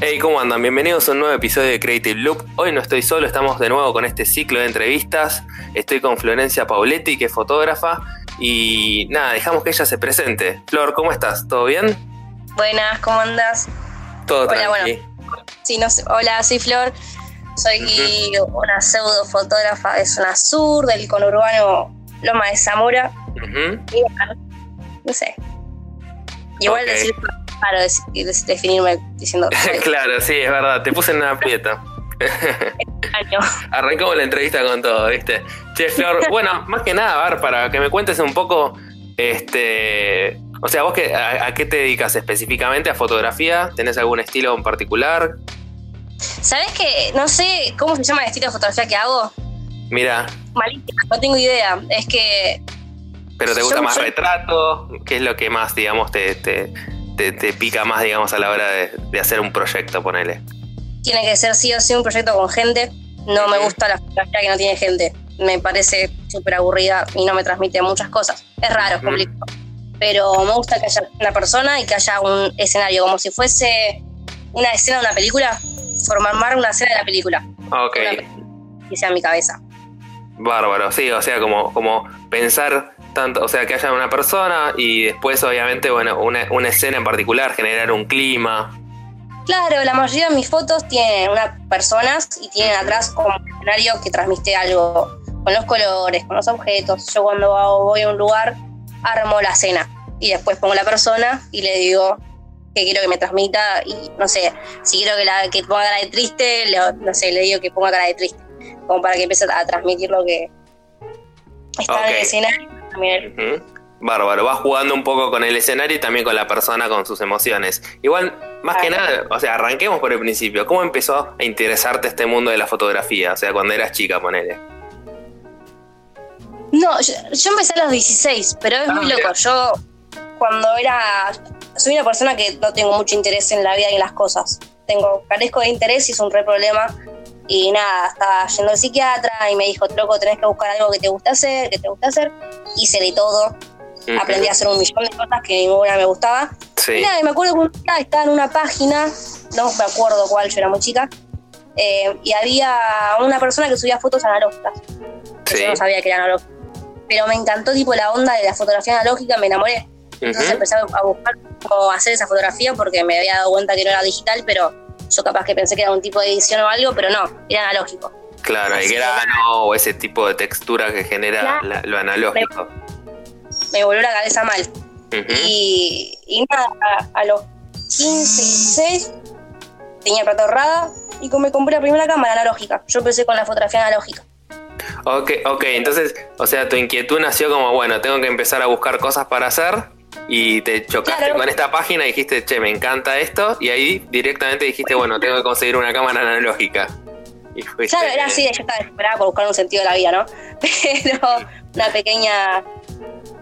Hey, ¿cómo andan? Bienvenidos a un nuevo episodio de Creative Loop. Hoy no estoy solo, estamos de nuevo con este ciclo de entrevistas. Estoy con Florencia Pauletti, que es fotógrafa. Y nada, dejamos que ella se presente. Flor, ¿cómo estás? ¿Todo bien? Buenas, ¿cómo andas? Todo Hola, tranqui. Sí, no sé- hola, soy Flor. Soy una pseudo fotógrafa de zona sur, del conurbano Loma de Zamora. Y bueno, No sé. Igual Ok. decir des- definirme diciendo claro, sí, es verdad. Te puse en una aprieta. Arrancamos la entrevista con todo, ¿viste? Che, Flor, bueno, más que nada, a ver, para que me cuentes un poco, este... O sea, vos qué, a, a qué te dedicas específicamente? ¿A fotografía? ¿Tenés algún estilo en particular? ¿Sabes que no sé cómo se llama el estilo de fotografía que hago? Mira, Malísima, no tengo idea. Es que ¿pero te Yo- gusta más yo- retrato? ¿Qué es lo que más, digamos, te, te, te- te pica más, digamos, a la hora de, de hacer un proyecto, ponele? tiene que ser sí o sí un proyecto con gente. No me gusta la fotografía que no tiene gente. Me parece súper aburrida y no me transmite muchas cosas. Es raro, es complicado. Pero me gusta que haya una persona y que haya un escenario, como si fuese una escena de una película, formar una escena de la película, Ok, que sea en mi cabeza. Bárbaro, sí, o sea, como, como pensar tanto, o sea, que haya una persona y después, obviamente, bueno, una, una escena en particular, generar un clima. Claro, la mayoría de mis fotos tienen unas personas y tienen atrás como escenario que transmite algo con los colores, con los objetos. Yo cuando voy a un lugar armo la escena y después pongo la persona y le digo que quiero que me transmita y no sé, si quiero que, la, que ponga cara de triste, le- no sé, le digo que ponga cara de triste, como para que empiece a transmitir lo que está en Ok. el escenario. También. Bárbaro, vas jugando un poco con el escenario y también con la persona, con sus emociones. Igual, más que nada, o sea, arranquemos por el principio. ¿Cómo empezó a interesarte este mundo de la fotografía? O sea, cuando eras chica, ponele. No, yo, yo empecé a los 16, pero es Ah, muy mira. loco. Yo, cuando era. Soy una persona que no tengo mucho interés en la vida y en las cosas. Tengo, carezco de interés y es un re problema. Y nada, estaba yendo al psiquiatra y me dijo, loco, tenés que buscar algo que te guste hacer, que te guste hacer. Hice de todo. Aprendí a hacer un millón de cosas que ninguna me gustaba. Y Sí. nada, y me acuerdo que un día estaba en una página, no me acuerdo cuál, yo era muy chica, eh, y había una persona que subía fotos analógicas Sí. yo no sabía que era analógico. Pero me encantó tipo la onda de la fotografía analógica, me enamoré. Entonces Ujú. empecé a buscar cómo hacer esa fotografía porque me había dado cuenta que no era digital, pero yo capaz que pensé que era un tipo de edición o algo, pero no, era analógico. Claro, el Así que grano o ese tipo de textura que genera la- lo analógico. Me volvió la cabeza mal. Y, y nada, a, a los 15, 16 tenía plata ahorrada y me compré la primera cámara analógica. Yo empecé con la fotografía analógica. Ok, ok, entonces, o sea, tu inquietud nació como, bueno, tengo que empezar a buscar cosas para hacer y te chocaste Claro. con esta página y dijiste, che, me encanta esto y ahí directamente dijiste, bueno, tengo que conseguir una cámara analógica. Y fuiste- Claro, era así, yo estaba desesperada por buscar un sentido de la vida, ¿no? Pero una pequeña,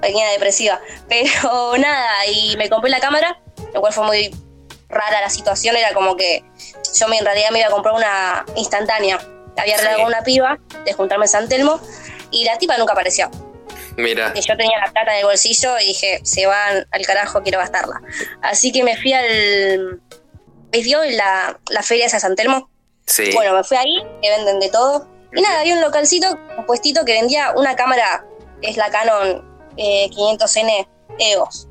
pequeña depresiva. Pero nada, y me compré la cámara, lo cual fue muy rara la situación, era como que yo en realidad me iba a comprar una instantánea. Había arreglado Sí. con una piba de juntarme en San Telmo y la tipa nunca apareció. Mira, Y yo tenía la plata en el bolsillo y dije, se van al carajo, quiero gastarla. Así que me fui al... ¿Ves, vio la, la feria esa de San Telmo? sí. Bueno, me fui ahí, que venden de todo. Y nada, había un localcito, un puestito que vendía una cámara, que es la Canon eh, 500N EOS.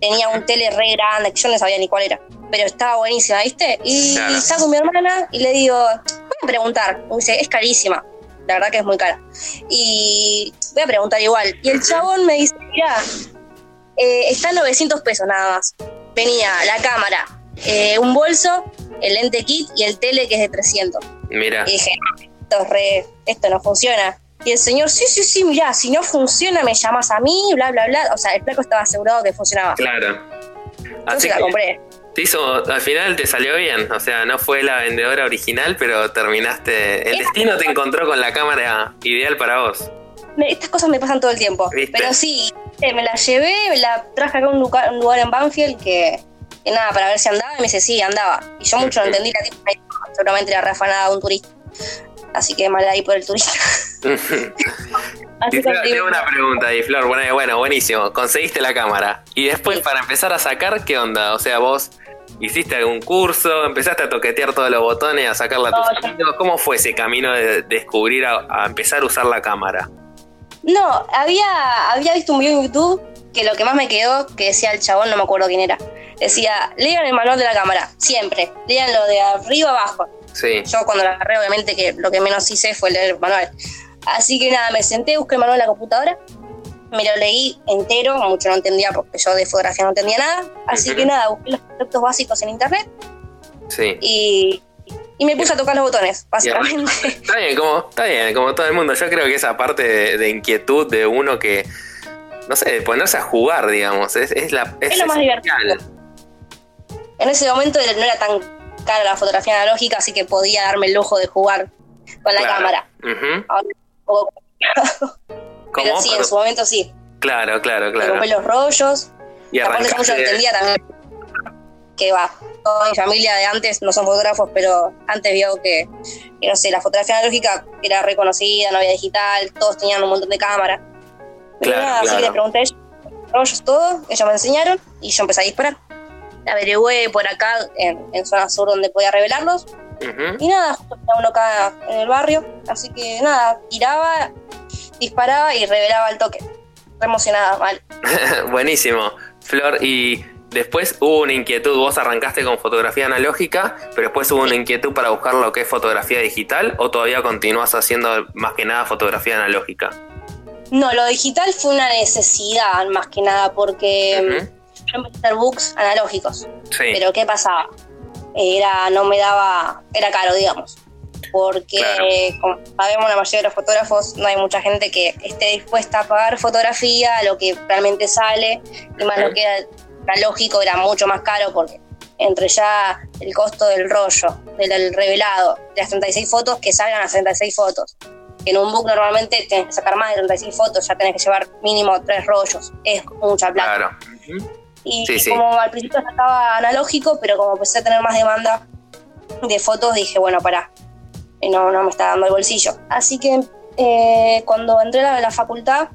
Tenía un tele re grande, que yo no sabía ni cuál era. Pero estaba buenísima, ¿viste? Y Claro. estaba con mi hermana y le digo, voy a preguntar. Me dice, es carísima. La verdad que es muy cara. Y voy a preguntar igual. Y el chabón me dice, mira, eh, está en 900 pesos nada más. Venía la cámara, eh, un bolso, el lente kit y el tele que es de 300. Mira, Y dije, esto, es re- esto no funciona. Y el señor, sí, sí, sí, mirá, si no funciona me llamas a mí, bla, bla, bla. O sea, el flaco estaba asegurado que funcionaba. claro. Entonces Así la que compré. Te hizo, al final te salió bien, o sea, no fue la vendedora original, pero terminaste, el destino te encontró con la cámara ideal para vos. Estas cosas me pasan todo el tiempo. ¿Viste? Pero sí, eh, me la llevé, me la traje acá a un lugar, un lugar en Banfield que, que nada, para ver si andaba. Y me dice, sí, andaba. Y yo mucho no entendí la tipa. Seguramente era reafanada de un turista. Así que mal ahí por el turista. Así Y tengo, una pregunta ahí, Flor. Bueno, bueno, buenísimo. Conseguiste la cámara. Y después, Sí. para empezar a sacar, ¿qué onda? O sea, vos ¿Hiciste algún curso? ¿Empezaste a toquetear todos los botones, a sacarla a tus amigos? ¿Cómo fue ese camino de descubrir a, empezar a usar la cámara? No, había, había visto un video en YouTube que lo que más me quedó, que decía el chabón, no me acuerdo quién era, decía, lean el manual de la cámara, siempre, leanlo de arriba abajo. Sí. Yo cuando la agarré, obviamente, que lo que menos hice fue leer el manual. Así que nada, me senté, busqué el manual en la computadora, me lo leí entero, mucho no entendía porque yo de fotografía no entendía nada. Así que nada, busqué los conceptos básicos en internet. Sí. Y, me puse a tocar los botones, básicamente. Está bien, como, está bien, como todo el mundo. Yo creo que esa parte de, inquietud de uno que, no sé, de ponerse a jugar, digamos, es, es la, es, lo más divertido. En ese momento no era tan cara la fotografía analógica, así que podía darme el lujo de jugar con la cámara. Pero sí, en su momento sí. Claro, claro, claro. Me los rollos. Y aparte yo entendía también que va, toda mi familia de antes no son fotógrafos, pero antes vio que, no sé, la fotografía analógica era reconocida, no había digital, todos tenían un montón de cámaras. Claro, Así que les pregunté rollos, todo, ellos me enseñaron y yo empecé a disparar. Averigüé por acá, en, en zona sur donde podía revelarlos. Y nada, justo uno acá en el barrio, así que nada, tiraba disparaba y revelaba el toque. Re emocionada, mal. Buenísimo. Flor, y después hubo una inquietud, vos arrancaste con fotografía analógica, pero después hubo una inquietud para buscar lo que es fotografía digital o todavía continúas haciendo más que nada fotografía analógica? No, lo digital fue una necesidad más que nada porque yo empecé a hacer books analógicos. Sí. Pero ¿qué pasaba? Era, no me daba, era caro, digamos porque como sabemos la mayoría de los fotógrafos no hay mucha gente que esté dispuesta a pagar fotografía, lo que realmente sale, y más lo que era, lógico era mucho más caro porque entre ya el costo del rollo, del revelado, de las 36 fotos, que salgan las 36 fotos. En un book normalmente tienes que sacar más de 36 fotos, ya tenés que llevar mínimo tres rollos, es mucha plata. Claro. Y como al principio estaba analógico, pero como empecé a tener más demanda de fotos, dije, bueno, para no, no me está dando el bolsillo. Así que eh, cuando entré a la facultad,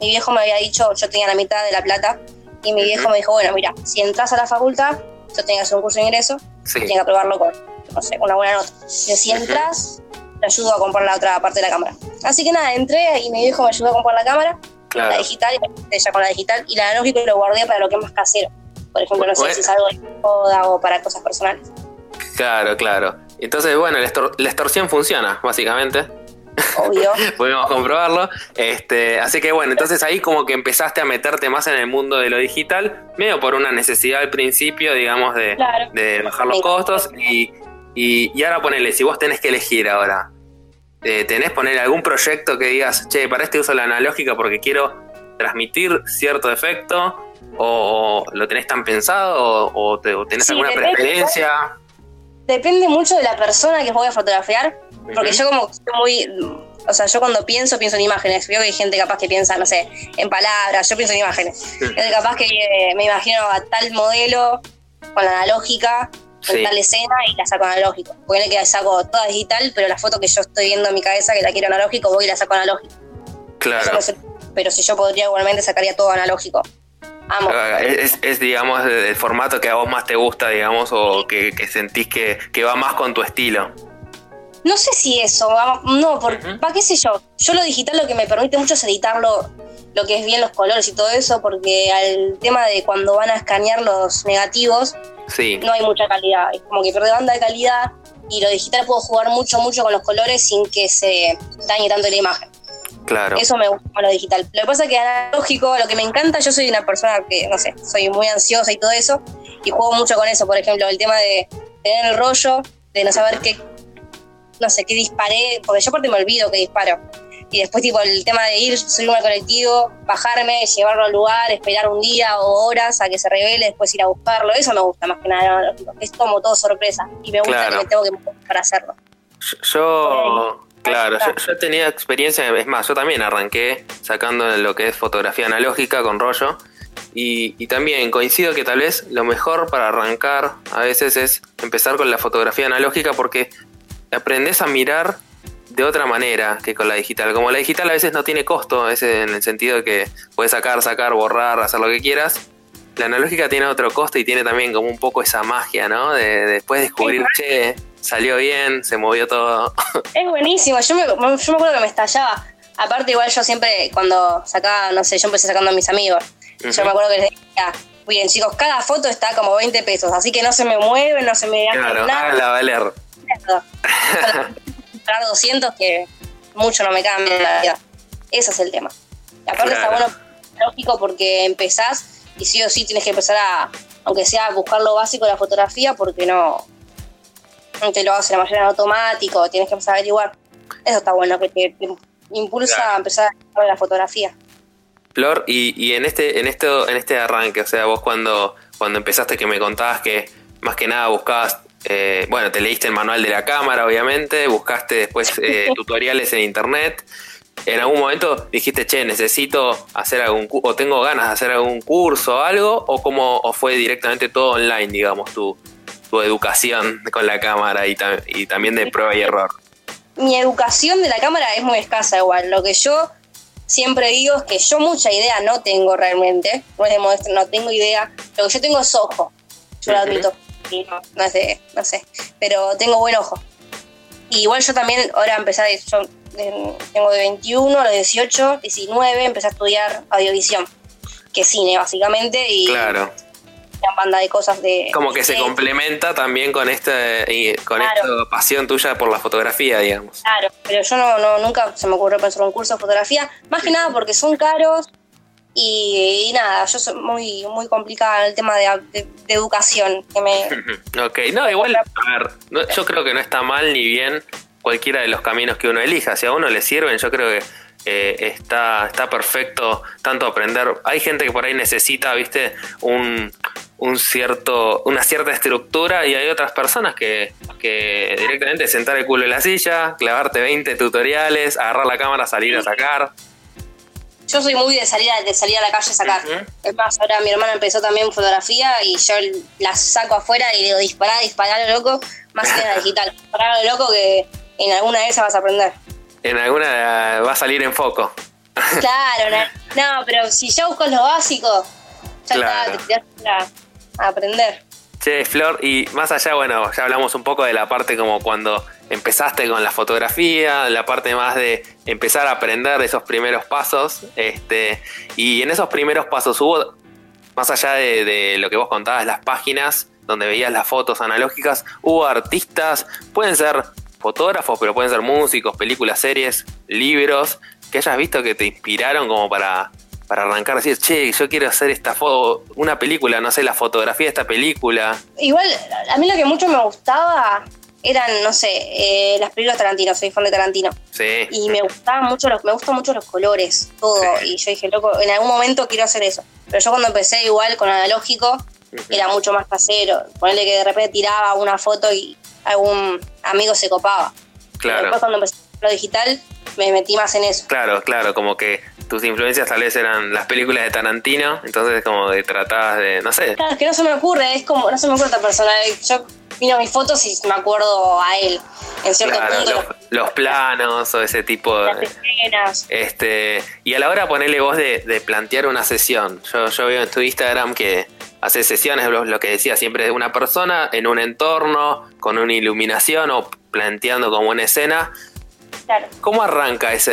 mi viejo me había dicho, yo tenía la mitad de la plata, y mi viejo me dijo, bueno, mira, si entras a la facultad, yo tengo que hacer un curso de ingreso, sí. que aprobarlo con, no sé, una buena nota. Y si entras, te ayudo a comprar la otra parte de la cámara. Así que nada, entré y mi viejo me ayudó a comprar la cámara, la digital, y ya con la digital, y la analógica lo guardé para lo que es más casero. Por ejemplo, no sé si es algo de moda o para cosas personales. Claro, claro. Entonces, bueno, la, extorsión funciona, básicamente. Obvio. Podemos comprobarlo. Este, así que bueno, entonces ahí como que empezaste a meterte más en el mundo de lo digital, medio por una necesidad al principio, digamos, de, bajar los costos. Y, y, ahora ponele, si vos tenés que elegir ahora, eh, ¿tenés poner algún proyecto que digas, che, para este uso la analógica porque quiero transmitir cierto efecto? ¿O, lo tenés tan pensado? ¿O, tenés alguna preferencia? Depende mucho de la persona que voy a fotografiar, porque yo como muy, o sea, yo cuando pienso, pienso en imágenes. Veo que hay gente capaz que piensa, no sé, en palabras, yo pienso en imágenes. Es capaz que eh, me imagino a tal modelo con la analógica, con tal escena y la saco analógico. Puede que la saco toda digital, pero la foto que yo estoy viendo en mi cabeza que la quiero analógico, voy y la saco analógico. Claro. pero si yo podría igualmente sacaría todo analógico. Es, digamos, el formato que a vos más te gusta, digamos, o que, sentís que, va más con tu estilo. No sé si eso, no, porque, ¿para qué sé yo? Yo lo digital lo que me permite mucho es editarlo, lo que es bien los colores y todo eso, porque al tema de cuando van a escanear los negativos, no hay mucha calidad, es como que pierde banda de calidad y lo digital puedo jugar mucho, mucho con los colores sin que se dañe tanto la imagen. Eso me gusta con lo digital. Lo que pasa es que analógico, lo que me encanta, yo soy una persona que, no sé, soy muy ansiosa y todo eso, y juego mucho con eso. Por ejemplo, el tema de tener el rollo, de no saber qué, no sé, qué disparé, porque yo aparte me olvido que disparo. Y después, tipo, el tema de ir, subirme al colectivo, bajarme, llevarlo al lugar, esperar un día o horas a que se revele, después ir a buscarlo. Eso me gusta más que nada. Es como todo sorpresa. Y me gusta que me tengo que para hacerlo. Yo. Claro, yo, tenía experiencia, es más, yo también arranqué sacando lo que es fotografía analógica con rollo. Y, también coincido que tal vez lo mejor para arrancar a veces es empezar con la fotografía analógica porque aprendes a mirar de otra manera que con la digital. Como la digital a veces no tiene costo, en el sentido de que puedes sacar, sacar, borrar, hacer lo que quieras. la analógica tiene otro costo y tiene también como un poco esa magia, ¿no? De, después descubrir, che, salió bien, se movió todo. Es buenísimo, yo me, yo me acuerdo que me estallaba. Aparte, igual yo siempre, cuando sacaba, no sé, yo empecé sacando a mis amigos. Yo me acuerdo que les decía, bien, chicos, cada foto está como 20 pesos, así que no se me mueven, no se me claro, nada. la valer. Pagar 200 que mucho no me cambia la vida. Ese es el tema. Y aparte está bueno, lógico, porque empezás y sí o sí tienes que empezar a, aunque sea a buscar lo básico de la fotografía, porque no te lo hace la mayoría en automático, tienes que empezar a averiguar. Eso está bueno, que te, impulsa a empezar a la fotografía. Flor, y, y, en este, en esto, en este arranque, o sea, vos cuando, cuando empezaste que me contabas que más que nada buscabas, eh, bueno, te leíste el manual de la cámara, obviamente, buscaste después eh, tutoriales en internet. En algún momento dijiste, che, necesito hacer algún o tengo ganas de hacer algún curso o algo, o cómo o fue directamente todo online, digamos, tu, tu educación con la cámara y, y también de prueba y error. Mi educación de la cámara es muy escasa igual. Lo que yo siempre digo es que yo mucha idea no tengo realmente, no es de modesto, no tengo idea, lo que yo tengo es ojo, yo lo admito, no, no, es de, no sé, pero tengo buen ojo. Y igual yo también, ahora empecé, yo tengo de 21 a los 18, 19, empecé a estudiar audiovisión, que es cine básicamente, y claro banda de cosas de... Como que se complementa también con esta, con esta pasión tuya por la fotografía, digamos. Claro, pero yo no, no nunca se me ocurrió pensar un curso de fotografía, más que nada porque son caros y, nada, yo soy muy, muy complicada en el tema de, educación. Que me... ok, no, igual, a ver, yo creo que no está mal ni bien cualquiera de los caminos que uno elija. Si a uno le sirven, yo creo que eh, está, está perfecto tanto aprender. Hay gente que por ahí necesita, viste, un, un cierto, una cierta estructura y hay otras personas que, que directamente sentar el culo en la silla, clavarte 20 tutoriales, agarrar la cámara, salir a sacar. Yo soy muy de salir a, de salir a la calle a sacar. Es más, ahora mi hermana empezó también fotografía y yo la saco afuera y le digo disparar, disparar loco, más que la digital. Disparar loco que en alguna de esas vas a aprender. En alguna va a salir en foco. Claro, no, pero si yo busco lo básico, ya está, te aprender. Che, Flor, y más allá, bueno, ya hablamos un poco de la parte como cuando empezaste con la fotografía, la parte más de empezar a aprender esos primeros pasos, este, y en esos primeros pasos hubo, más allá de, lo que vos contabas, las páginas donde veías las fotos analógicas, hubo artistas, pueden ser fotógrafos, pero pueden ser músicos, películas, series, libros, que hayas visto que te inspiraron como para para arrancar, decir, che, yo quiero hacer esta foto, una película, no sé, la fotografía de esta película. Igual, a mí lo que mucho me gustaba eran, no sé, eh, las películas Tarantino, soy fan de Tarantino. Sí. Y me gustaban mucho los, me gustan mucho los colores, todo. Y yo dije, loco, en algún momento quiero hacer eso. Pero yo cuando empecé igual con analógico, era mucho más casero. Ponerle que de repente tiraba una foto y algún amigo se copaba. Claro. después cuando empecé lo digital, me metí más en eso. Claro, claro, como que tus influencias tal vez eran las películas de Tarantino, entonces como de tratabas de, no sé. Claro, es que no se me ocurre, es como, no se me ocurre esta persona. Yo miro mis fotos y me acuerdo a él. En cierto punto, los, planos o ese tipo de. escenas. Este, y a la hora de ponerle voz de, plantear una sesión. Yo, yo veo en tu Instagram que haces sesiones, lo, que decía siempre de una persona en un entorno, con una iluminación o planteando como una escena ¿Cómo arranca esa,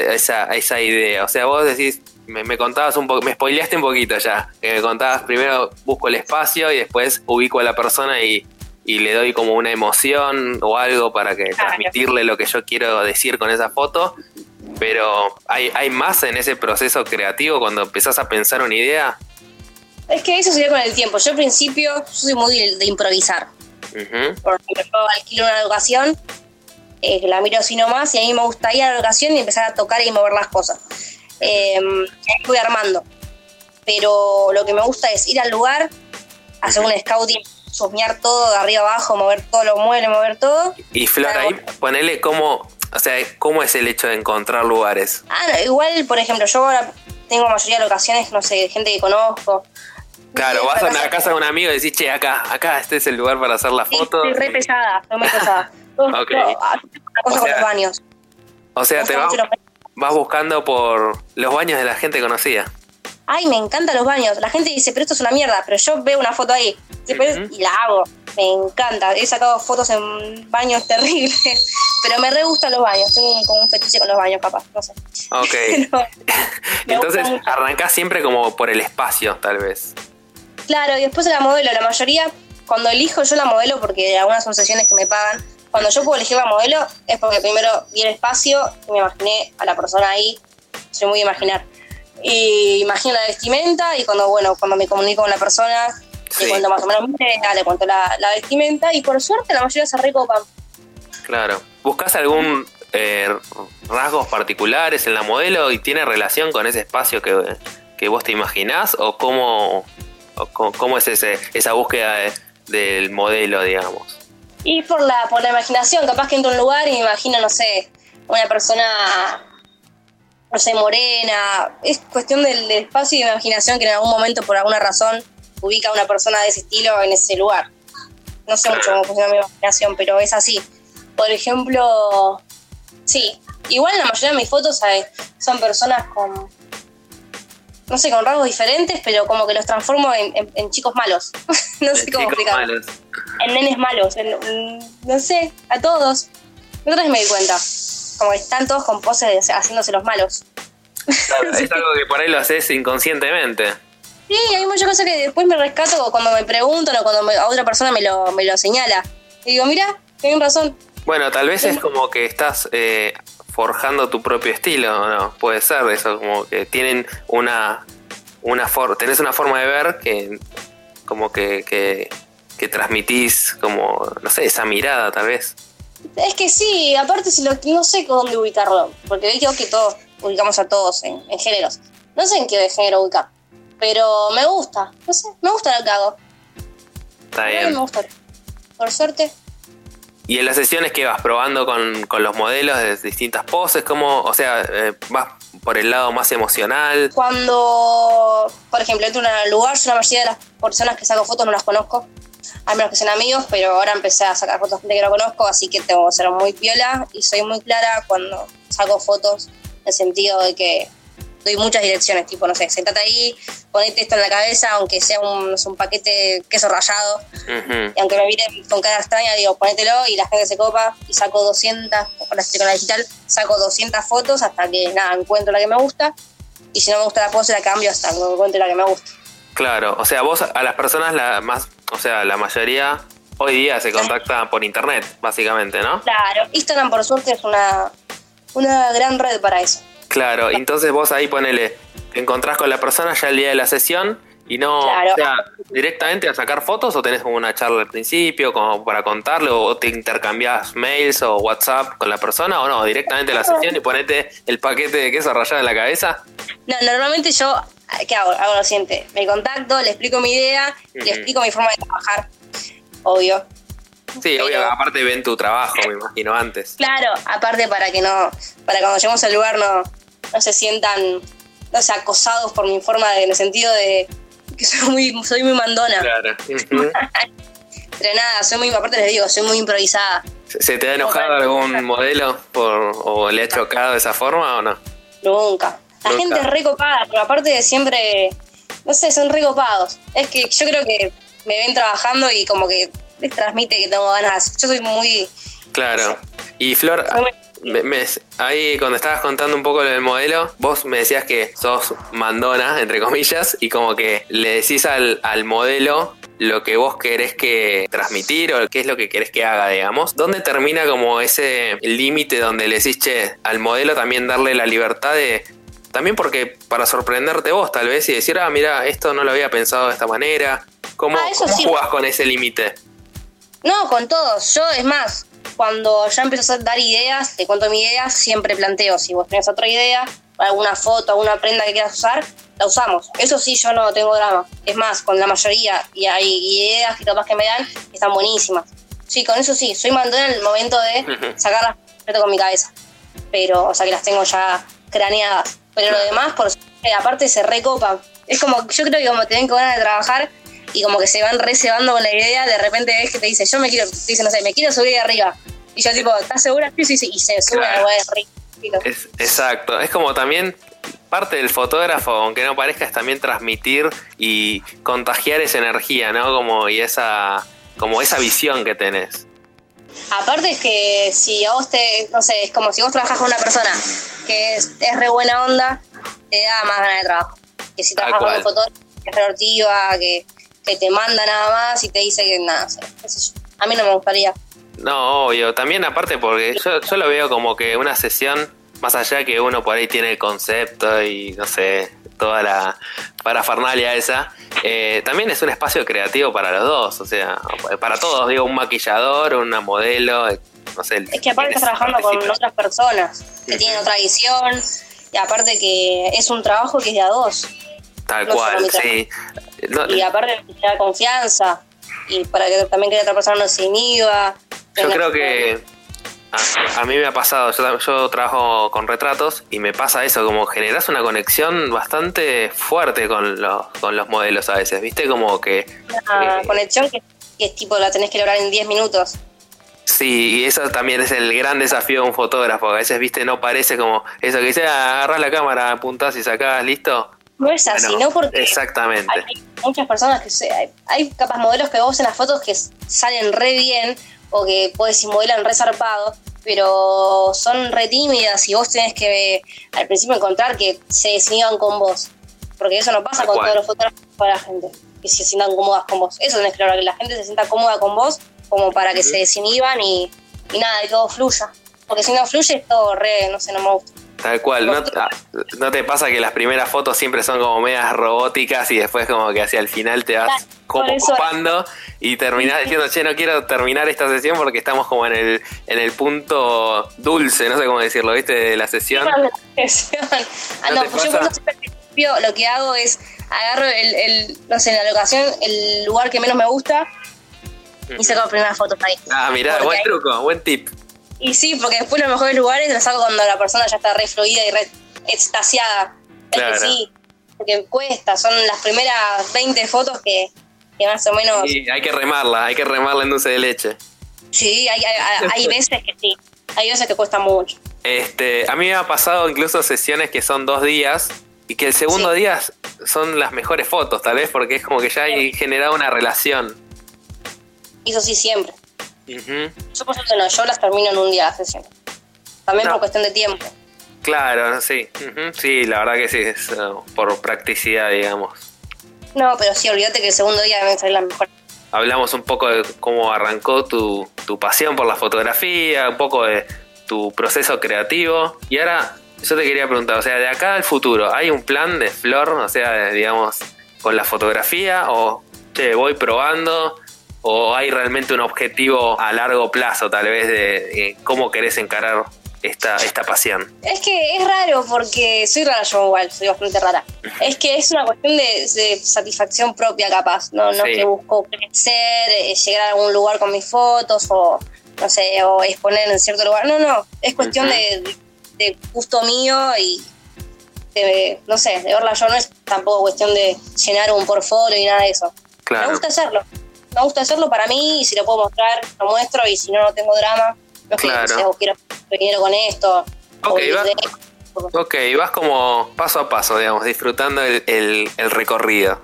esa, idea? O sea, vos decís, me, contabas un poco, me spoileaste un poquito ya. Que me contabas primero busco el espacio y después ubico a la persona y, le doy como una emoción o algo para que transmitirle lo que yo quiero decir con esa foto. Pero ¿hay, ¿hay más en ese proceso creativo cuando empezás a pensar una idea? Es que eso sería con el tiempo. Yo al principio yo soy muy de, improvisar. Por ejemplo, yo alquilo una educación eh, la miro así nomás y a mí me gustaría la ocasión y empezar a tocar y mover las cosas. Eh, voy armando. Pero lo que me gusta es ir al lugar, hacer un scouting, soñar todo de arriba abajo, mover todos los muebles, mover todo. Y Flor, ahí ponele cómo, o sea, cómo es el hecho de encontrar lugares. Ah, igual, por ejemplo, yo ahora tengo mayoría de locaciones, no sé, gente que conozco. Claro, vas a la casa de un amigo y decís, che, acá, acá, este es el lugar para hacer la foto. Estoy re pesada, estoy muy pesada. Okay. o sea, con los baños. O sea, te vas, vas buscando por los baños de la gente conocida. ay, me encantan los baños. La gente dice, pero esto es una mierda, pero yo veo una foto ahí y la hago. Me encanta. He sacado fotos en baños terribles, pero me re gustan los baños. Tengo como un fetiche con los baños, capaz, no sé. Ok. Entonces arrancás siempre como por el espacio, tal vez. Claro, y después la modelo. La mayoría, cuando elijo yo la modelo, porque algunas son sesiones que me pagan, cuando yo puedo elegir la modelo es porque primero vi el espacio y me imaginé a la persona ahí. Soy muy imaginar. Y imagino la vestimenta y cuando, bueno, cuando me comunico con la persona, le cuento más o menos mi idea, le cuento la, vestimenta y por suerte la mayoría se recopan. Claro. ¿Buscas algún eh, rasgos particulares en la modelo y tiene relación con ese espacio que, vos te imaginás o cómo, cómo, es ese, esa búsqueda del modelo, digamos? Y por la, por la imaginación, capaz que entro a un lugar y me imagino, no sé, una persona, no sé, morena. Es cuestión del, espacio y de imaginación que en algún momento, por alguna razón, ubica a una persona de ese estilo en ese lugar. No sé mucho cómo funciona mi imaginación, pero es así. Por ejemplo, sí, igual la mayoría de mis fotos son personas con, no sé, con rasgos diferentes, pero como que los transformo en, chicos malos. no sé cómo explicarlo en nenes malos, no sé, a todos. Vez me di cuenta, como que están todos con poses haciéndose los malos. es algo que por ahí lo haces inconscientemente. Sí, hay muchas cosas que después me rescato cuando me preguntan o cuando a otra persona me lo, me lo señala. Y digo, mira, tienen razón. Bueno, tal vez es como que estás eh, forjando tu propio estilo, ¿no? Puede ser eso, como que tienen una, una tenés una forma de ver que como que, que que transmitís como, no sé, esa mirada tal vez. Es que sí, aparte si lo, no sé dónde ubicarlo, porque veo que todos ubicamos a todos en, géneros. No sé en qué género ubicar, pero me gusta, no sé, me gusta lo que hago. Está bien. Me gusta. Por suerte. ¿Y en las sesiones que vas probando con, con los modelos de distintas poses? ¿Cómo, o sea, eh, vas por el lado más emocional? Cuando, por ejemplo, entro en un lugar, yo la mayoría de las personas que saco fotos no las conozco al menos que sean amigos, pero ahora empecé a sacar fotos de gente que no conozco, así que tengo que ser muy piola y soy muy clara cuando saco fotos, en el sentido de que doy muchas direcciones, tipo, no sé, sentate ahí, ponete esto en la cabeza, aunque sea un, un paquete de queso rallado, y aunque me miren con cara extraña, digo, ponételo y la gente se copa y saco 200, con la, con la digital, saco 200 fotos hasta que, nada, encuentro la que me gusta, y si no me gusta la pose la cambio hasta que encuentre la que me gusta. Claro, o sea, vos a las personas la más, o sea, la mayoría hoy día se contacta por internet, básicamente, ¿no? Claro, Instagram por suerte es una, una gran red para eso. Claro, entonces vos ahí ponele, te encontrás con la persona ya el día de la sesión y no, o sea, directamente a sacar fotos o tenés como una charla al principio como para contarle o te intercambias mails o WhatsApp con la persona o no, directamente a la sesión y ponete el paquete de queso rayado en la cabeza. No, normalmente yo ¿qué hago? Hago lo siguiente, me contacto, le explico mi idea, le explico mi forma de trabajar, obvio. Sí, obvio, aparte ven tu trabajo, me imagino, antes. Claro, aparte para que no, para cuando lleguemos al lugar no, no se sientan, no sé, acosados por mi forma de, en el sentido de que soy muy, soy muy mandona. Claro. Pero nada, soy muy, aparte les digo, soy muy improvisada. ¿Se te ha enojado algún modelo por, o le ha chocado de esa forma o no? Nunca. La gente es recopada, pero aparte de siempre, no sé, son recopados. Es que yo creo que me ven trabajando y como que les transmite que tengo ganas. Yo soy muy... Claro. Y Flor, ahí cuando estabas contando un poco del modelo, vos me decías que sos mandona, entre comillas, y como que le decís al, al modelo lo que vos querés que transmitir o qué es lo que querés que haga, digamos. ¿Dónde termina como ese límite donde le decís, che, al modelo también darle la libertad de también porque para sorprenderte vos tal vez y decir, ah, mira, esto no lo había pensado de esta manera. ¿Cómo, ah, jugás con ese límite? No, con todos. Yo, es más, cuando ya empiezo a dar ideas, te cuento mi idea, siempre planteo. Si vos tenés otra idea, alguna foto, alguna prenda que quieras usar, la usamos. Eso sí, yo no tengo drama. Es más, con la mayoría, y hay ideas que capaz que me dan, que están buenísimas. Sí, con eso sí, soy mandona en el momento de sacarlas con mi cabeza. Pero, o sea, que las tengo ya craneadas. Pero lo demás, por aparte, se recopa. Es como, yo creo que como tienen que ganas de trabajar y como que se van recebando con la idea, de repente ves que te dice, yo me quiero, dice, no sé, me quiero subir de arriba. Y yo tipo, ¿estás segura? Sí, sí, y se sube a la de arriba. exacto, es como también parte del fotógrafo, aunque no parezca, es también transmitir y contagiar esa energía, ¿no? Como y esa, como esa visión que tenés. Aparte es que si a vos te, no sé, es como si vos trabajas con una persona que es, es re buena onda, te da más ganas de trabajo. Que si trabajas con un fotógrafo que es re que, que te manda nada más y te dice que nada, a mí no me gustaría. No, obvio. También aparte porque yo, yo lo veo como que una sesión, más allá que uno por ahí tiene el concepto y no sé, toda la parafernalia esa, eh, también es un espacio creativo para los dos, o sea, para todos, digo, un maquillador, una modelo, no sé. Es que aparte estás trabajando con otras personas que tienen otra visión y aparte que es un trabajo que es de a dos. Tal cual, sí. y aparte te da confianza y para que también que otra persona no se inhiba. Yo creo que a, mí me ha pasado, yo, trabajo con retratos y me pasa eso, como generas una conexión bastante fuerte con los, con los modelos a veces, ¿viste? Como que... Una eh, conexión que, es tipo la tenés que lograr en 10 minutos. Sí, y eso también es el gran desafío de un fotógrafo, a veces, ¿viste? No parece como eso que dice, ah, agarras la cámara, apuntás y sacás, listo. No es así, ¿no? Porque exactamente. hay muchas personas que... Se, hay, hay capas modelos que vos en las fotos que salen re bien o que puedes y modelan re zarpado, pero son re tímidas y vos tenés que al principio encontrar que se desinhiban con vos. Porque eso no pasa con todos los fotógrafos para la gente, que se sientan cómodas con vos. Eso tenés que lograr, que la gente se sienta cómoda con vos, como para que se desinhiban y, y nada, y todo fluya. Porque si no fluye es todo re, no sé, no me gusta. Tal cual, ¿No, te pasa que las primeras fotos siempre son como medias robóticas y después como que hacia el final te vas como ocupando y terminás diciendo, che, no quiero terminar esta sesión porque estamos como en el, en el punto dulce, no sé cómo decirlo, ¿viste? De la sesión. ah, no, pues yo cuando principio lo que hago es agarro el, el, no sé, la locación, el lugar que menos me gusta y saco las primeras fotos ahí. Ah, mirá, buen truco, buen tip. Y sí, porque después los mejores lugares los saco cuando la persona ya está re fluida y re extasiada. Claro. Es que sí, porque cuesta, son las primeras 20 fotos que, más o menos... Sí, hay que remarla, hay que remarla en dulce de leche. Sí, hay, hay, veces que sí, hay veces que cuesta mucho. Este, a mí me ha pasado incluso sesiones que son dos días y que el segundo día son las mejores fotos, tal vez, porque es como que ya hay generado una relación. Eso sí, siempre. Yo por suerte no, yo las termino en un día la sesión. También por cuestión de tiempo. Claro, sí. Sí, la verdad que sí, es uh, por practicidad, digamos. No, pero sí, olvídate que el segundo día deben salir las mejores. Hablamos un poco de cómo arrancó tu, tu pasión por la fotografía, un poco de tu proceso creativo. Y ahora yo te quería preguntar, o sea, de acá al futuro, ¿hay un plan de Flor, o sea, digamos, con la fotografía? ¿O, che, voy probando? ¿O hay realmente un objetivo a largo plazo, tal vez, de, cómo querés encarar esta, esta pasión? Es que es raro porque soy rara yo igual, soy bastante rara. Es que es una cuestión de, satisfacción propia capaz, no, no que busco crecer, eh, llegar a algún lugar con mis fotos o no sé, o exponer en cierto lugar. No, no, es cuestión de, gusto mío y de, no sé, de verla yo no es tampoco cuestión de llenar un portfolio y nada de eso. Me gusta hacerlo me gusta hacerlo para mí y si lo puedo mostrar, lo muestro y si no, no tengo drama. No claro. quiero dinero con esto. Ok, vas, vas como paso a paso, digamos, disfrutando el, recorrido.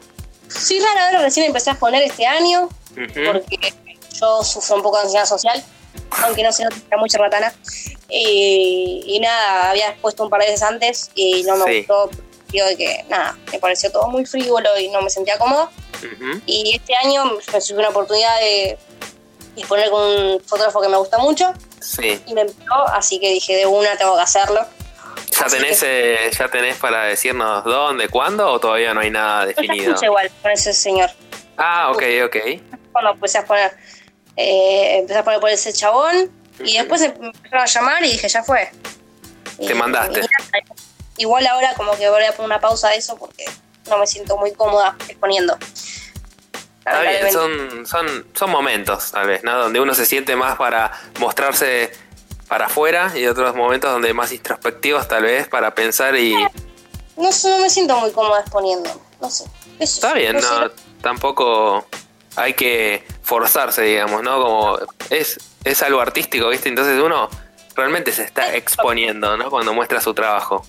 Sí, raro, ahora recién empecé a poner este año, porque yo sufro un poco de ansiedad social, aunque no se nota mucha ratana. Y, nada, había puesto un par de veces antes y no me gustó. Digo que nada, me pareció todo muy frívolo y no me sentía cómodo. Y este año me surgió una oportunidad de disponer con un fotógrafo que me gusta mucho. Sí. Y me empezó, así que dije, de una tengo que hacerlo. ¿Ya tenés, eh, ¿Ya tenés para decirnos dónde, cuándo o todavía no hay nada definido? Yo igual con ese señor. Ah, ok, ok. Cuando empecé a poner, eh, empecé a poner por ese chabón y después me empezaron a llamar y dije, ya fue. Te mandaste. igual ahora como que voy a poner una pausa de eso porque no me siento muy cómoda exponiendo. Está bien, son, son, son momentos, tal vez, ¿no? Donde uno se siente más para mostrarse para afuera y otros momentos donde más introspectivos, tal vez, para pensar y. No, no me siento muy cómoda exponiendo, no sé. Está bien, no, tampoco hay que forzarse, digamos, ¿no? Como es, es algo artístico, ¿viste? Entonces uno realmente se está exponiendo, ¿no? Cuando muestra su trabajo.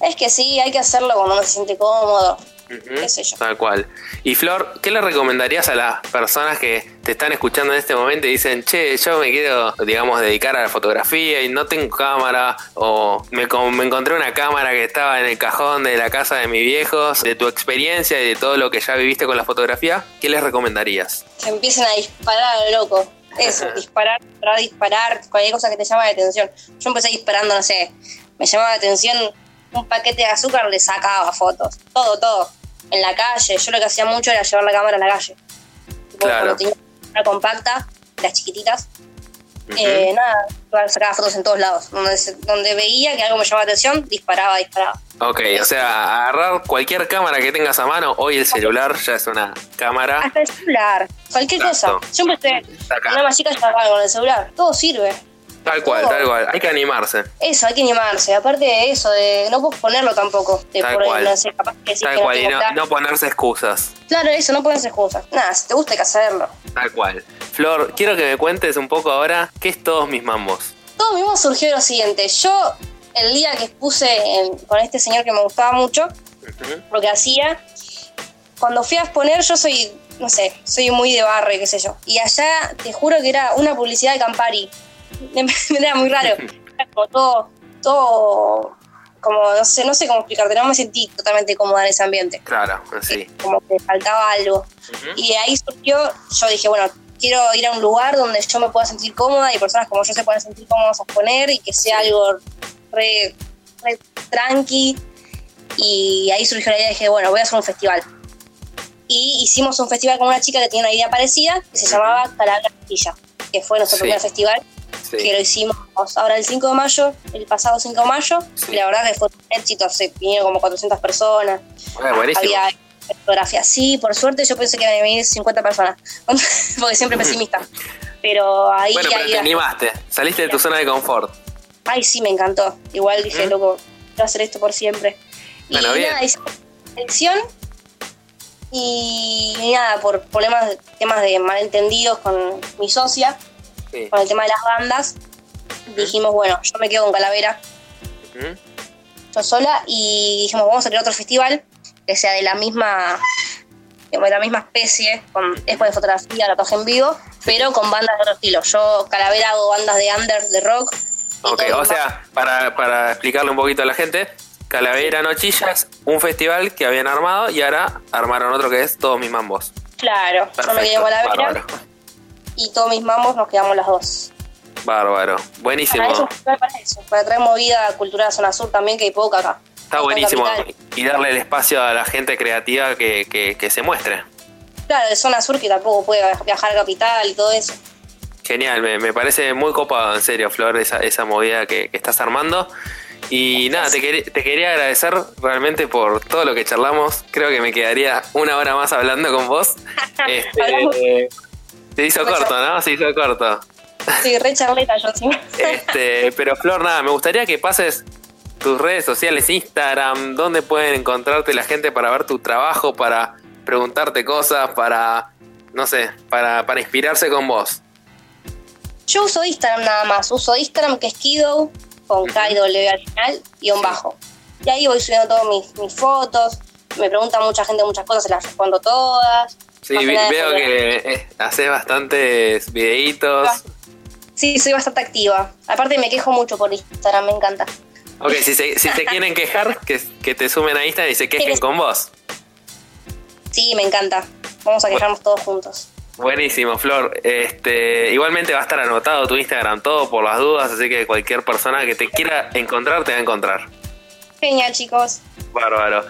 Es que sí, hay que hacerlo cuando uno se siente cómodo. qué sé yo. Tal cual. Y Flor, ¿qué le recomendarías a las personas que te están escuchando en este momento y dicen, che, yo me quiero, digamos, dedicar a la fotografía y no tengo cámara o me, con- me encontré una cámara que estaba en el cajón de la casa de mis viejos, de tu experiencia y de todo lo que ya viviste con la fotografía, ¿qué les recomendaríarías? Que empiecen a disparar loco. Eso, disparar, disparar, disparar, cualquier cosa que te llama la atención. Yo empecé disparando, no sé, me llamaba la atención un paquete de azúcar, le sacaba fotos. Todo, todo. En la calle. Yo lo que hacía mucho era llevar la cámara a la calle. Claro. Cuando tenía una compacta, las chiquititas, eh, nada, sacaba fotos en todos lados. Donde, se- donde veía que algo me llamaba la atención, disparaba, disparaba. Ok, o sea, agarrar cualquier cámara que tengas a mano, hoy el celular ya es una cámara. Hasta el celular, cualquier Exacto. cosa. Era más chica, estaba con el celular. Todo sirve. Tal cual, tal cual. Hay que animarse. Eso, hay que animarse. Aparte de eso, de no puedo ponerlo tampoco. De Tal por cual. no sé, capaz que Tal que cual, y no, plata. no ponerse excusas. Claro, eso, no ponerse excusas. Nada, si te gusta hay que hacerlo. Tal cual. Flor, quiero que me cuentes un poco ahora qué es todos mis mambos. Todo mismo surgió de lo siguiente. Yo, el día que expuse en- con este señor que me gustaba mucho, lo que hacía, cuando fui a exponer, yo soy, no sé, soy muy de barrio, qué sé yo. Y allá, te juro que era una publicidad de Campari. Era muy raro. Era como todo, todo, como, no sé, no sé cómo explicarte, no me sentí totalmente cómoda en ese ambiente. Claro, sí. Como que faltaba algo. Y de ahí surgió, yo dije, bueno, quiero ir a un lugar donde yo me pueda sentir cómoda y personas como yo se puedan sentir cómodas a exponer y que sea algo re, re tranqui. Y ahí surgió la idea, dije, bueno, voy a hacer un festival. Y hicimos un festival con una chica que tenía una idea parecida, que se llamaba Calabria Castilla, que fue nuestro Sí. primer festival, que lo hicimos ahora el 5 de mayo, el pasado 5 de mayo, Sí. y la verdad que fue un éxito, se vinieron como 400 personas, Ah, había fotografía. Sí, por suerte yo pensé que iban a venir 50 personas, porque siempre pesimista. Pero ahí, Bueno, pero ahí- te animaste. Saliste de tu zona de confort. ay, sí, me encantó. Igual dije, ¿Mm? loco, quiero hacer esto por siempre. Bueno, y bien. nada, hice elección y nada, por problemas, temas de malentendidos con mi socia, Sí. con el tema de las bandas, dijimos, bueno, yo me quedo con Calavera, yo sola, y dijimos, vamos a crear otro festival que sea de la misma de la misma especie, con expo de fotografía, tatuaje en vivo, pero con bandas de otro estilo. Yo, Calavera, hago bandas de under, de rock. Ok, o sea, para, para explicarle un poquito a la gente, Calavera Nochillas, un festival que habían armado y ahora armaron otro que es Todos mis mambos. Claro, yo me quedé con Calavera bárbaro. Y todos mis mamos nos quedamos las dos. Bárbaro, buenísimo. Para eso, para eso, para traer movida cultural a Zona Sur también, que hay poca acá. Está buenísimo. Y darle el espacio a la gente creativa que, que, que se muestre. Claro, de Zona Sur que tampoco puede viajar a capital y todo eso. Genial, me, me parece muy copado, en serio, Flor, esa, esa movida que, que estás armando. Y nada, te, quería- te quería agradecer realmente por todo lo que charlamos. Creo que me quedaría una hora más hablando con vos. Este, se hizo corto, ¿no? Se hizo corto. Sí, re charleta yo sí. Este, pero Flor, nada, me gustaría que pases tus redes sociales, Instagram, dónde pueden encontrarte la gente para ver tu trabajo, para preguntarte cosas, para, no sé, para, para inspirarse con vos. Yo uso Instagram nada más. Uso Instagram que es Kido, con K y W al final, y un bajo. Y ahí voy subiendo todas mis, mis fotos. Me pregunta mucha gente muchas cosas, se las respondo todas. Sí, vi- veo que eh, haces bastantes videitos. Sí, soy bastante activa. Aparte me quejo mucho por Instagram, me encanta. Ok, si se, si se quieren quejar, que, que te sumen a Instagram y se quejen con vos. Sí, me encanta. Vamos a quejarnos todos juntos. Buenísimo, Flor. Este, igualmente va a estar anotado tu Instagram todo por las dudas, así que cualquier persona que te quiera encontrar te va a encontrar. Genial, chicos. Bárbaro.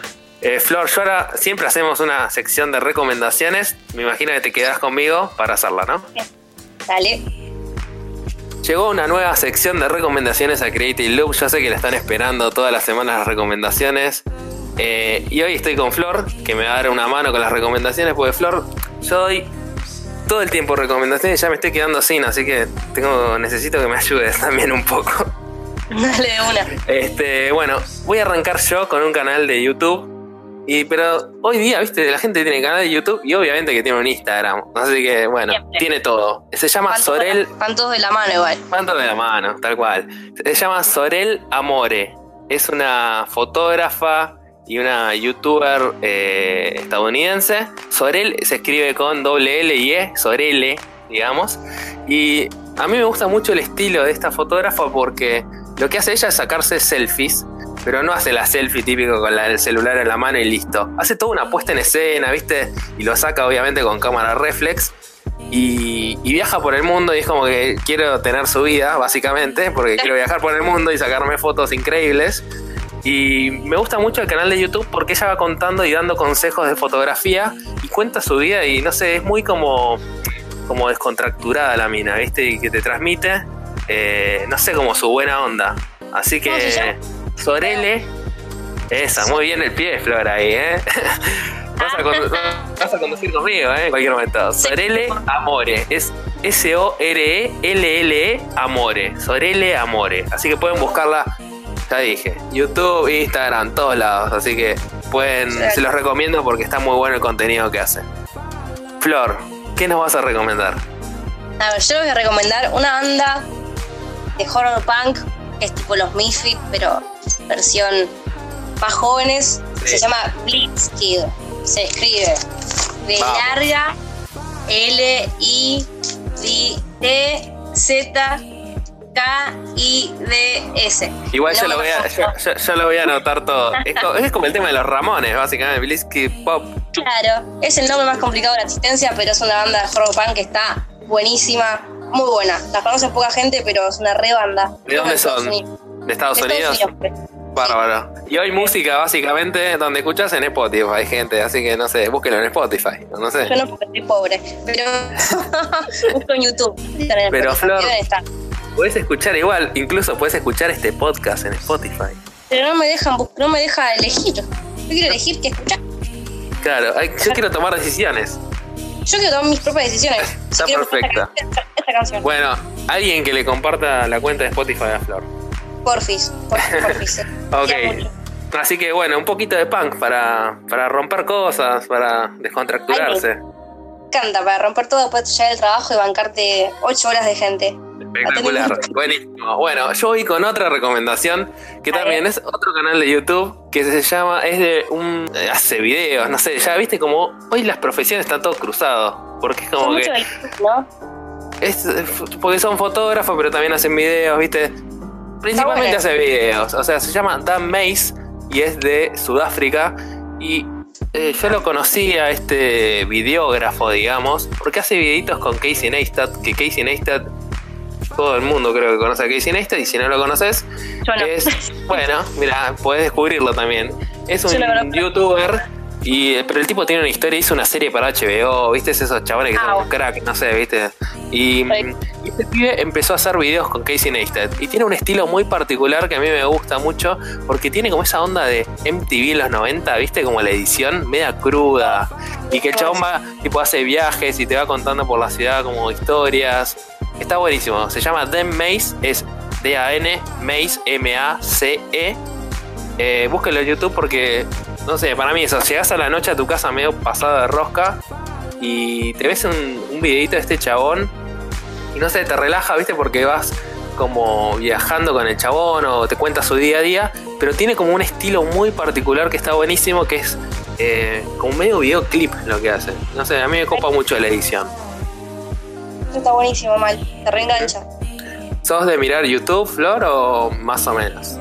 Eh, Flor, yo ahora siempre hacemos una sección de recomendaciones. Me imagino que te quedas conmigo para hacerla, ¿no? Dale. Llegó una nueva sección de recomendaciones a Creative Loop. Yo sé que la están esperando todas las semanas las recomendaciones. Eh, y hoy estoy con Flor, que me va a dar una mano con las recomendaciones, porque Flor, yo doy todo el tiempo recomendaciones y ya me estoy quedando sin, así que tengo, necesito que me ayudes también un poco. Dale una. Este, bueno, voy a arrancar yo con un canal de YouTube. Y, pero hoy día, viste, la gente tiene canal de YouTube y obviamente que tiene un Instagram. Así que, bueno, Siempre. tiene todo. Se llama Sorel la- todos de la mano igual. Manto de la mano, tal cual. Se llama Sorel Amore. es una fotógrafa y una youtuber eh, estadounidense. Sorel se escribe con doble L y E, Sorelle, digamos. Y a mí me gusta mucho el estilo de esta fotógrafa porque lo que hace ella es sacarse selfies, pero no hace la selfie típico con el celular en la mano y listo. Hace toda una puesta en escena, ¿viste? Y lo saca obviamente con cámara reflex. Y, y, viaja por el mundo y es como que quiero tener su vida, básicamente, porque quiero viajar por el mundo y sacarme fotos increíbles. Y me gusta mucho el canal de YouTube porque ella va contando y dando consejos de fotografía y cuenta su vida y no sé, es muy como, como descontracturada la mina, ¿viste? Y que te transmite, eh, no sé, como su buena onda. Así que, Sorele, esa, muy bien el pie, Flor, ahí, ¿eh? Vas a, conducir conmigo, ¿eh? En cualquier momento. Sorele Amore. Es S-O-R-E-L-L-E -E, Amore. Sorele Amore. Así que pueden buscarla ya dije, YouTube, Instagram, todos lados. Así que pueden, se los recomiendo porque está muy bueno el contenido que hace. Flor, ¿qué nos vas a recomendar? A ver, yo voy a recomendar una banda de horror punk es tipo los Misfits, pero versión más jóvenes. Se llama Blitzkid. Se escribe de larga L I D Z K-I-D-S. Igual yo, lo voy a, yo, lo voy a anotar todo. Es como, el tema de los Ramones, básicamente. Blisky Pop. Claro, es el nombre más complicado de la existencia, pero es una banda de horror punk que está buenísima, muy buena. La conoce poca gente, pero es una re banda. ¿De dónde son? ¿De Estados Unidos? Bárbaro. Y hoy música, básicamente, donde escuchas en Spotify, hay gente, así que no sé, búsquenlo en Spotify, no sé. Yo no porque estoy pobre, pero busco en YouTube. Pero Flor, Puedes escuchar igual, incluso puedes escuchar este podcast en Spotify. Pero no me dejan, no me deja elegir. Yo quiero elegir qué escuchar. Claro, yo quiero tomar decisiones. Yo quiero tomar mis propias decisiones. Está perfecta. Esta, canción. Bueno, alguien que le comparta la cuenta de Spotify a Flor. Porfis, porfis. ok. Así que bueno, un poquito de punk para, para romper cosas, para descontracturarse. me encanta, para romper todo después de llegar el trabajo y bancarte ocho horas de gente. Espectacular, buenísimo. Bueno, yo voy con otra recomendación que también es otro canal de YouTube que se llama, es de un. hace videos, no sé, ya viste como hoy las profesiones están todo cruzado. Porque es como que. ¿no? Es, porque son fotógrafos, pero también hacen videos, viste. Principalmente hace videos. O sea, se llama Dan Mace y es de Sudáfrica. Y eh, yo lo conocí a este videógrafo, digamos, porque hace videitos con Casey Neistat, que Casey Neistat todo el mundo creo que conoce a Casey Neistat y si no lo conoces, es, bueno, mira, puedes descubrirlo también. Es un youtuber y, pero el tipo tiene una historia, hizo una serie para HBO, ¿viste? Esos chavales que son ah, crack, no sé, ¿viste? Y, este pibe empezó a hacer videos con Casey Neistat. Y tiene un estilo muy particular que a mí me gusta mucho, porque tiene como esa onda de MTV en los 90, ¿viste? Como la edición media cruda. Y que el chabón va, tipo, hace viajes y te va contando por la ciudad como historias. Está buenísimo. Se llama Dan Mace, es D-A-N, Mace, M-A-C-E. Eh, búsquelo en YouTube porque, no sé, para mí eso, llegas a la noche a tu casa medio pasada de rosca y te ves un, un videito de este chabón y no sé, te relaja, ¿viste? Porque vas como viajando con el chabón o te cuenta su día a día, pero tiene como un estilo muy particular que está buenísimo, que es eh, como medio videoclip lo que hace. No sé, a mí me copa mucho la edición está buenísimo, mal. Te reengancha. ¿Sos de mirar YouTube, Flor, o más o menos?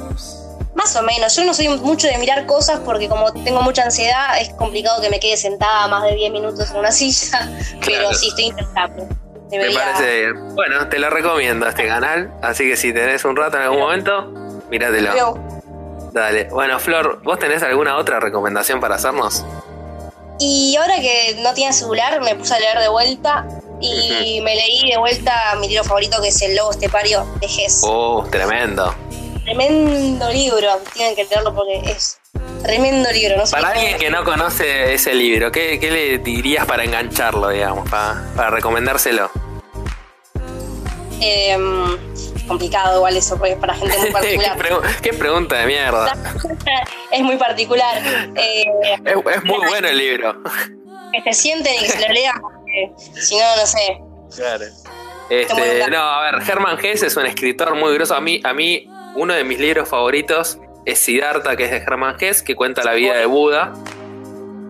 Más o menos. Yo no soy mucho de mirar cosas porque como tengo mucha ansiedad, es complicado que me quede sentada más de 10 minutos en una silla. Pero sí, estoy intentando. Me parece bien. Bueno, te lo recomiendo este canal. Así que si tenés un rato en algún momento, míratelo. Dale. Bueno, Flor, ¿vos tenés alguna otra recomendación para hacernos? Y ahora que no tiene celular, me puse a leer de vuelta y me leí de vuelta mi libro favorito que es El Lobo Estepario de Hess. Oh, tremendo. Tremendo libro, tienen que leerlo porque es tremendo libro. No para alguien que no conoce ese libro, ¿qué, le dirías para engancharlo, digamos, para, recomendárselo? Eh, complicado igual eso, porque es para gente muy particular. ¿Qué, pregunta de mierda. es muy particular. Eh, es, muy bueno el libro. Que se sienten y que se lo lean, porque si no, no sé. Claro. Este, no, a ver, Herman Hesse es un escritor muy grosso. A mí, a mí, uno de mis libros favoritos es Siddhartha, que es de Hermann Hesse, que cuenta la vida de Buda.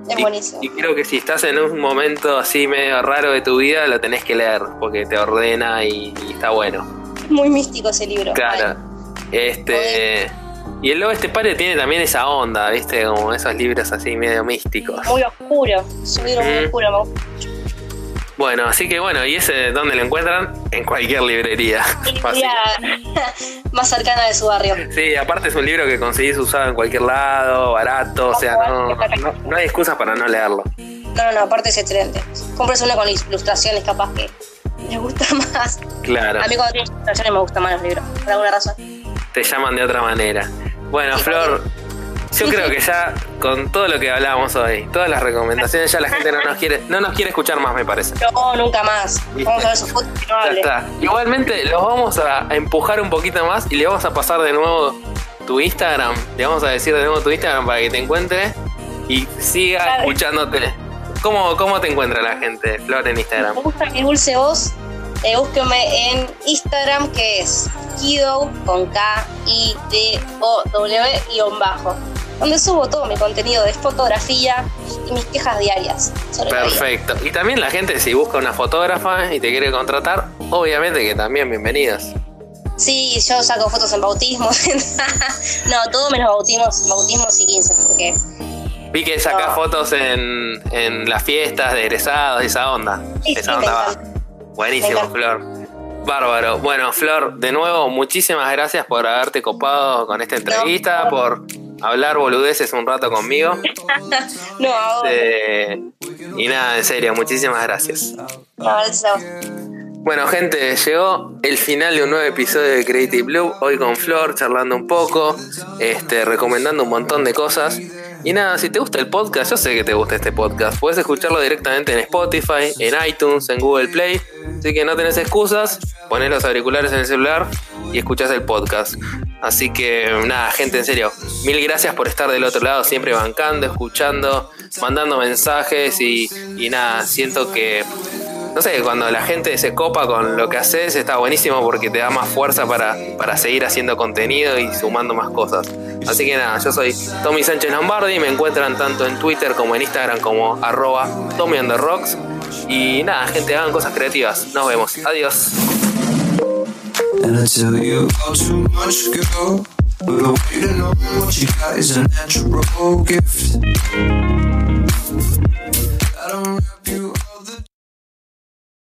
Es Y- buenísimo. Y creo que si estás en un momento así medio raro de tu vida, lo tenés que leer, porque te ordena y, y está bueno. Muy místico ese libro. Claro. Este. Y el lobo este padre tiene también esa onda, ¿viste? Como esos libros así medio místicos. Muy oscuro. Es un libro muy oscuro. Bueno, así que bueno, ¿y ese dónde lo encuentran? En cualquier librería. Librería más cercana de su barrio. Sí, aparte es un libro que conseguís usado en cualquier lado, barato, o sea, no, no, no hay excusas para no leerlo. No, no, no, aparte es excelente. Compres uno con ilustraciones, capaz que les gusta más. Claro, A mí cuando tiene ilustraciones me gustan más los libros, por alguna razón. te llaman de otra manera. Bueno, Sí, Flor, yo creo que ya con todo lo que hablamos hoy, todas las recomendaciones, ya la gente no nos quiere, no nos quiere escuchar más, me parece. No, nunca más. Vamos a ver sus fotos y no Ya hable. está. Igualmente los vamos a empujar un poquito más y le vamos a pasar de nuevo tu Instagram. Le vamos a decir de nuevo tu Instagram para que te encuentre y siga escuchándote. ¿Cómo, ¿Cómo te encuentra la gente, Flor, en Instagram? Me gusta mi dulce voz. Eh, búsquenme en Instagram que es Kido con K I D O W guion bajo. Donde subo todo mi contenido de fotografía y mis quejas diarias. Perfecto. Y también la gente, si busca una fotógrafa y te quiere contratar, obviamente que también bienvenidos. Sí, yo saco fotos en bautismos. no, todo menos bautismos, bautismos y 15, porque Vi que sacás No. fotos en, en las fiestas de egresados y esa onda. Sí, esa sí, onda va. Buenísimo. Flor. Bárbaro. Bueno, Flor, de nuevo, muchísimas gracias por haberte copado con esta entrevista, No. por hablar boludeces un rato conmigo. no, Eh, y nada, en serio, muchísimas gracias. Bueno, gente, llegó el final de un nuevo episodio de Creative Blue. Hoy con Flor, charlando un poco, este, recomendando un montón de cosas. Y nada, si te gusta el podcast, yo sé que te gusta este podcast. Puedes escucharlo directamente en Spotify, en iTunes, en Google Play. Así que no tenés excusas, ponés los auriculares en el celular y escuchás el podcast. Así que nada, gente, en serio, mil gracias por estar del otro lado, siempre bancando, escuchando, mandando mensajes y, y nada, siento que no sé, cuando la gente se copa con lo que haces está buenísimo porque te da más fuerza para, para seguir haciendo contenido y sumando más cosas. Así que nada, yo soy Tommy Sánchez Lombardi, me encuentran tanto en Twitter como en Instagram como arroba Tommy. Y nada, gente, hagan cosas creativas. Nos vemos. Adiós. When I tell you all too much, girl, but I'm waiting on what you got is a natural gift. I don't wrap you up.